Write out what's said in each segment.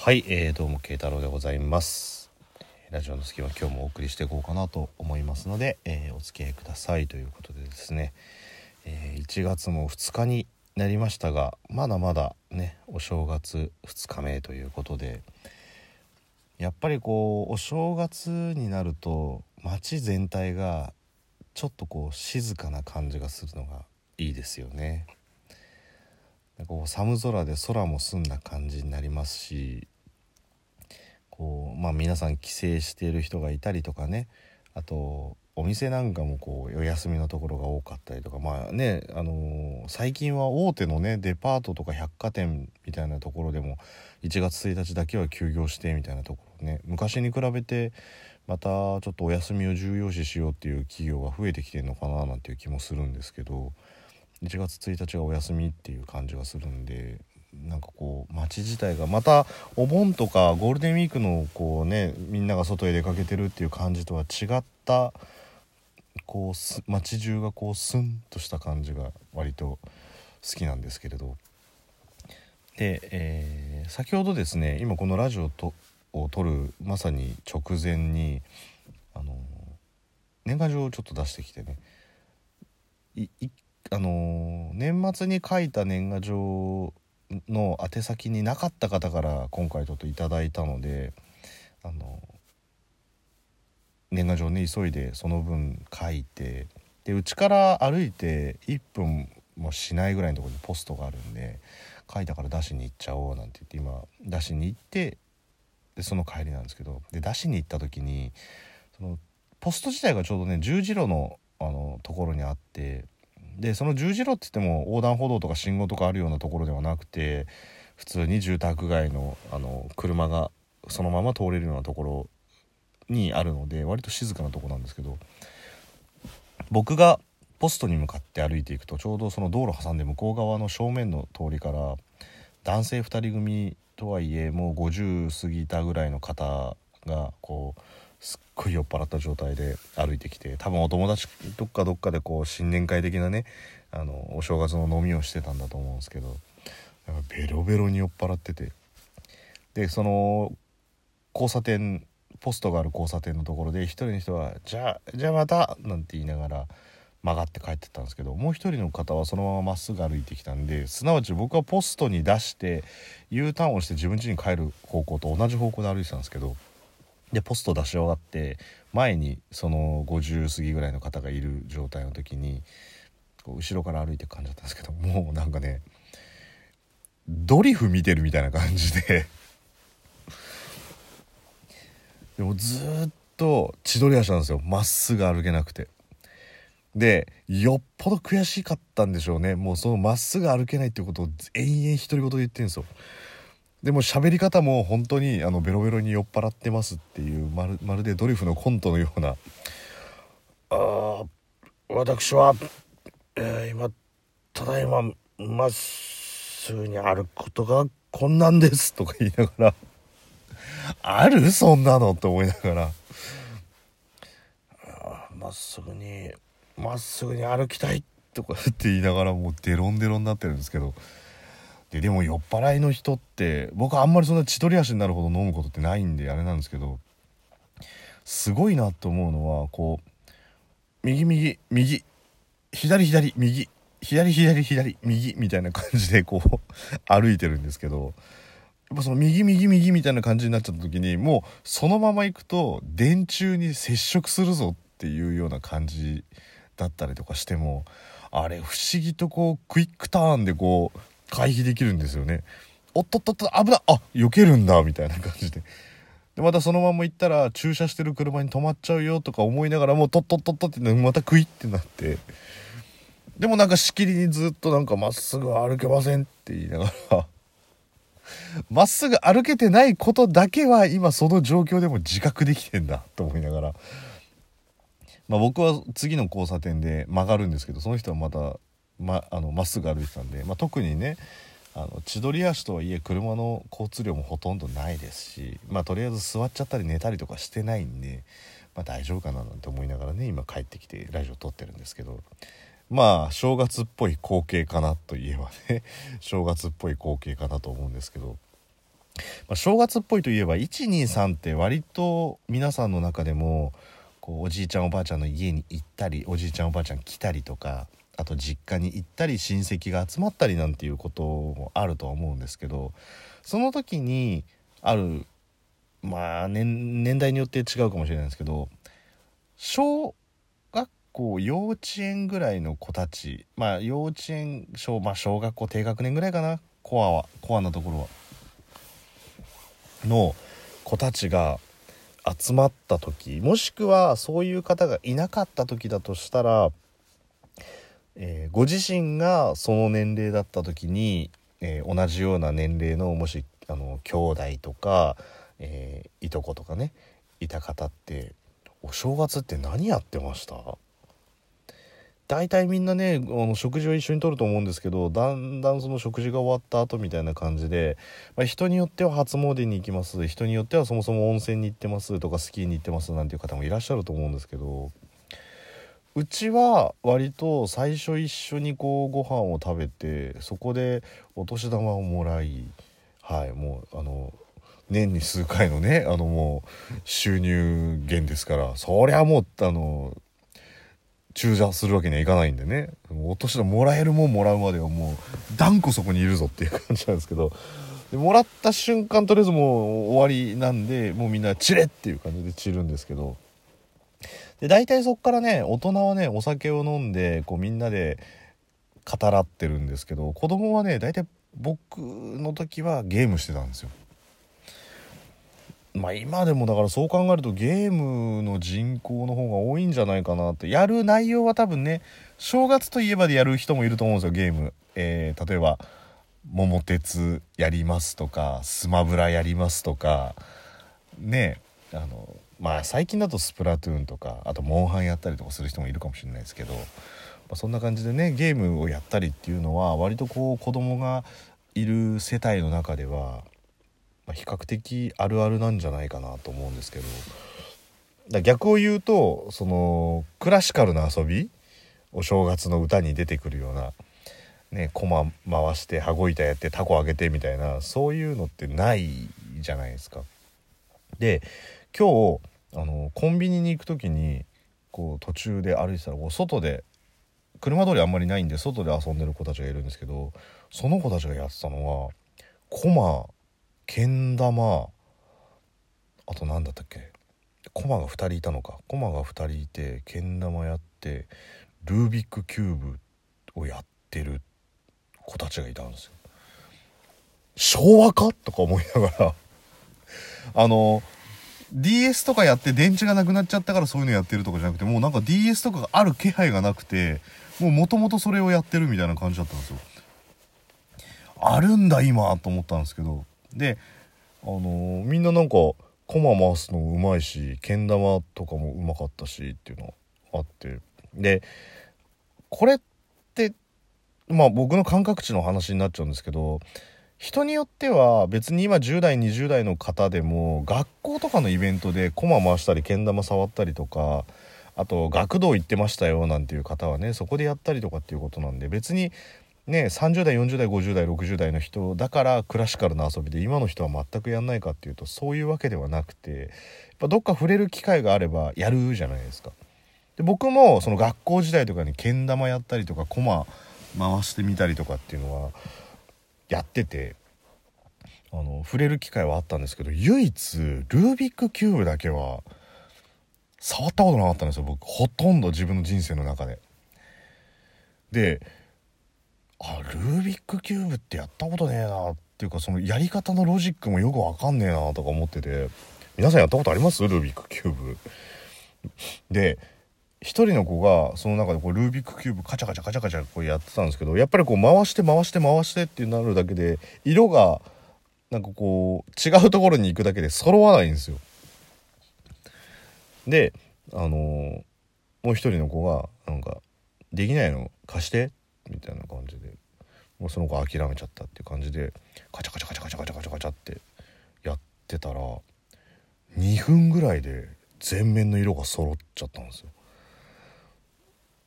はい、えー、どうも慶太郎でございますラジオの隙間今日もお送りしていこうかなと思いますので、えーお付き合いくださいということでですね、えー1月も2日になりましたがまだまだねお正月2日目ということでやっぱりこうお正月になると街全体がちょっとこう静かな感じがするのがいいですよね。こう寒空で空も澄んだ感じになりますしこうまあ皆さん帰省している人がいたりとかねあとお店なんかもこうお休みのところが多かったりとかまあねあのー最近は大手のねデパートとか百貨店みたいなところでも1月1日だけは休業してみたいなところね昔に比べてまたちょっとお休みを重要視しようっていう企業が増えてきてるのかななんていう気もするんですけど1月1日がお休みっていう感じがするんでなんかこう街自体がまたお盆とかゴールデンウィークのこうねみんなが外へ出かけてるっていう感じとは違ったこう街中がこうスンとした感じが割と好きなんですけれど。で、えー先ほどですね今このラジオとを撮るまさに直前にあの年賀状をちょっと出してきてねいいあのー年末に書いた年賀状の宛先になかった方から今回ちょっといただいたのであの年賀状ね急いでその分書いてでうちから歩いて1分もしないぐらいのところにポストがあるんで書いたから出しに行っちゃおうなんて言って今出しに行ってでその帰りなんですけどで出しに行った時にそのポスト自体がちょうどね十字路のあのところにあってでその十字路って言っても横断歩道とか信号とかあるようなところではなくて普通に住宅街のあの車がそのまま通れるようなところにあるので割と静かなとこなんですけど僕がポストに向かって歩いていくとちょうどその道路挟んで向こう側の正面の通りから男性2人組とはいえもう50過ぎたぐらいの方がこうすっごい酔っ払った状態で歩いてきて多分お友達どっかどっかでこう新年会的なねあのお正月の飲みをしてたんだと思うんですけどベロベロに酔っ払ってて。でその交差点ポストがある交差点のところで一人の人は「じゃあじゃあまた」なんて言いながら曲がって帰ってったんですけどもう一人の方はそのまままっすぐ歩いてきたんですなわち僕はポストに出して U ターンをして自分家に帰る方向と同じ方向で歩いてたんですけどでポスト出し終わって前にその50過ぎぐらいの方がいる状態の時にこう後ろから歩いてく感じだったんですけどもうなんかねドリフ見てるみたいな感じで。でもずっと千鳥足なんですよ。まっすぐ歩けなくて。でよっぽど悔しかったんでしょうね。もうそのまっすぐ歩けないってことを延々独り言で言ってるんですよ。でも喋り方も本当にあのベロベロに酔っ払ってますっていうまるまるでドリフのコントのような「あ私は、えー今ただいままっすぐに歩くことが困難です」とか言いながら「ある？そんなの?」と思いながら「まっすぐにまっすぐに歩きたい」とかって言いながらもうデロンデロンになってるんですけど。ででも酔っ払いの人って僕あんまりそんな千鳥足になるほど飲むことってないんであれなんですけどすごいなと思うのはこう右右右左左右左左左右みたいな感じでこう 歩いてるんですけどやっぱその右右右みたいな感じになっちゃった時にもうそのまま行くと電柱に接触するぞっていうような感じだったりとかしてもあれ不思議とこうクイックターンでこう回避できるんですよね。おっとっとっと危ないあ避けるんだみたいな感じで。でまたそのまま行ったら駐車してる車に止まっちゃうよとか思いながらもうとっとっとっとってまたクイってなってでもなんかしきりにずっとなんかまっすぐ歩けませんって言いながら まっすぐ歩けてないことだけは今その状況でも自覚できてんだと思いながらま僕は次の交差点で曲がるんですけどその人はまたまあのまっすぐ歩いてたんで、まあ、特にねあの千鳥足とはいえ車の交通量もほとんどないですしまあとりあえず座っちゃったり寝たりとかしてないんで、まあ、大丈夫かななんて思いながらね今帰ってきてラジオ撮ってるんですけどまあ正月っぽい光景かなといえばね 正月っぽい光景かなと思うんですけどまあ、正月っぽいといえば123って割と皆さんの中でもこうおじいちゃんおばあちゃんの家に行ったりおじいちゃんおばあちゃん来たりとかあと実家に行ったり親戚が集まったりなんていうこともあるとは思うんですけどその時にあるまあ年年代によって違うかもしれないですけど小学校幼稚園ぐらいの子たちまあ幼稚園小,、まあ、小学校低学年ぐらいかなコアはコアなところは。の子たちが集まった時もしくはそういう方がいなかった時だとしたら、えー、ご自身がその年齢だった時に、えー、同じような年齢のもしあの兄弟とか、えー、いとことかねいた方ってお正月って何やってました？大体みんなねあの食事を一緒にとると思うんですけどだんだんその食事が終わった後みたいな感じで、まあ、人によっては初詣に行きます。人によってはそもそも温泉に行ってますとかスキーに行ってますなんていう方もいらっしゃると思うんですけどうちは割と最初一緒にこうご飯を食べてそこでお年玉をもらいはいもうあの年に数回のねあのもう収入源ですからそりゃもうあの中座するわけにはいかないんでね。お年玉もらえるもんもらうまではもう断固そこにいるぞっていう感じなんですけど。でもらった瞬間とりあえずもう終わりなんでもうみんな散れっていう感じで散るんですけど。で大体そっからね大人はねお酒を飲んでこうみんなで語らってるんですけど子供はね大体僕の時はゲームしてたんですよ。まあ今でもだからそう考えるとゲームの人口の方が多いんじゃないかなってやる内容は多分ね正月といえばでやる人もいると思うんですよゲーム、えー、例えば「桃鉄やります」とか「スマブラやります」とかねあのまあ最近だとスプラトゥーンとかあとモンハンやったりとかする人もいるかもしれないですけど、まあ、そんな感じでねゲームをやったりっていうのは割とこう子供がいる世帯の中では、比較的あるあるなんじゃないかなと思うんですけどだ逆を言うとそのクラシカルな遊びお正月の歌に出てくるようなね駒回して羽子板やってタコあげてみたいなそういうのってないじゃないですか。で今日あのコンビニに行く時にこう途中で歩いてたらこう外で車通りあんまりないんで外で遊んでる子たちがいるんですけどその子たちがやってたのはコマけん玉あと何だったっけ？コマが2人いたのか。コマが2人いてけん玉やってルービックキューブをやってる子たちがいたんですよ。昭和か？とか思いながら。あの DS とかやって電池がなくなっちゃったからそういうのやってるとかじゃなくてもうなんか DS とかがある気配がなくてもう元々それをやってるみたいな感じだったんですよ。あるんだ今と思ったんですけどであのー、みんななんか駒回すのうまいしけん玉とかもうまかったしっていうのあってでこれってまあ僕の感覚値の話になっちゃうんですけど人によっては別に今10代20代の方でも学校とかのイベントで駒回したりけん玉触ったりとかあと学童行ってましたよなんていう方はねそこでやったりとかっていうことなんで別にね30代40代50代60代の人だからクラシカルな遊びで今の人は全くやんないかっていうとそういうわけではなくてやっぱどっか触れる機会があればやるじゃないですか。で僕もその学校時代とかにけん玉やったりとか駒回してみたりとかっていうのはやっててあの触れる機会はあったんですけど唯一ルービックキューブだけは触ったことなかったんですよ僕。ほとんど自分の人生の中で。であルービックキューブってやったことねえなっていうかそのやり方のロジックもよくわかんねえなとか思ってて皆さんやったことあります？ルービックキューブ。で一人の子がその中でこうルービックキューブカチャカチャカチャカチャこうやってたんですけどやっぱりこう回して回して回してってなるだけで色がなんかこう違うところに行くだけで揃わないんですよ。であのー、もう一人の子がなんか「できないの貸して」みたいな感じでもうその子諦めちゃったっていう感じでカチャカチャカチャカチャカチャカチャカチャってやってたら2分ぐらいで全面の色が揃っちゃったんですよ。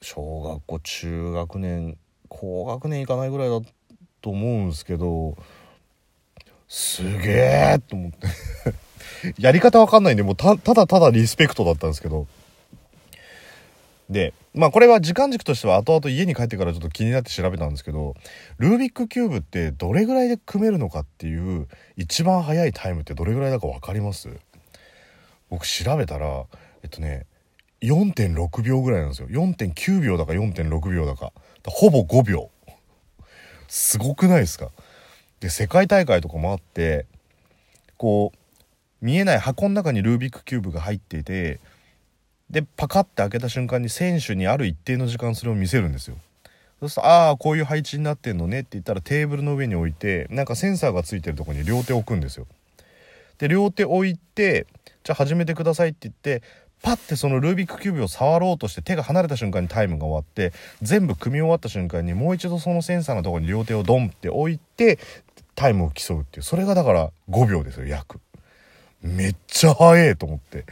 小学校中学年高学年いかないぐらいだと思うんですけどすげえと思って。やり方わかんないんでもうたただただリスペクトだったんですけど。でまあこれは時間軸としては後々家に帰ってからちょっと気になって調べたんですけどルービックキューブってどれぐらいで組めるのかっていう一番早いタイムってどれぐらいだか分かります？僕調べたらえっとね4.6秒ぐらいなんですよ。4.9秒だか4.6秒だか。ほぼ5秒。すごくないですか？で世界大会とかもあってこう見えない箱の中にルービックキューブが入っていてでパカッて開けた瞬間に選手にある一定の時間それを見せるんですよ。そうすると「ああこういう配置になってんのね」って言ったらテーブルの上に置いてなんかセンサーがついてるとこに両手置くんですよ。で両手置いて「じゃあ始めてください」って言ってパッてそのルービックキューブを触ろうとして手が離れた瞬間にタイムが終わって全部組み終わった瞬間にもう一度そのセンサーのとこに両手をドンって置いてタイムを競うっていう。それがだから5秒ですよ約。めっちゃ早いと思って。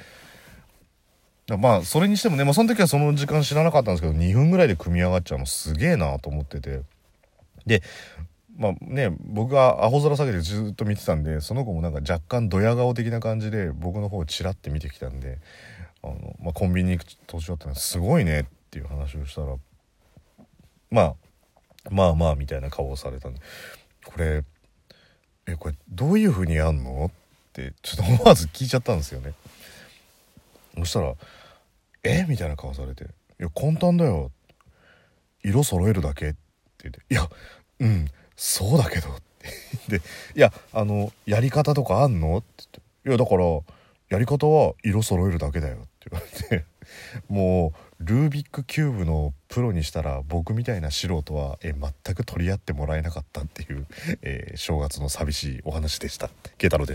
まあそれにしてもね、まあ、その時はその時間知らなかったんですけど2分ぐらいで組み上がっちゃうのすげえなと思ってて。でまあね僕がアホ面下げてずっと見てたんでその子もなんか若干ドヤ顔的な感じで僕の方をチラッて見てきたんであの、まあ、コンビニに行く年寄ってすごいねっていう話をしたらまあまあまあみたいな顔をされたんでこれえこれどういう風にやんのってちょっと思わず聞いちゃったんですよね。そしたら「え？みたいな顔されて「いや簡単だよ。色揃えるだけ」って言って「いやうんそうだけど」って。で「いやあのやり方とかあんの?」って言って「いやだからやり方は色揃えるだけだよ」って言われてもうルービックキューブのプロにしたら僕みたいな素人はえ全く取り合ってもらえなかったっていう、えー、正月の寂しいお話でした。慶太郎でした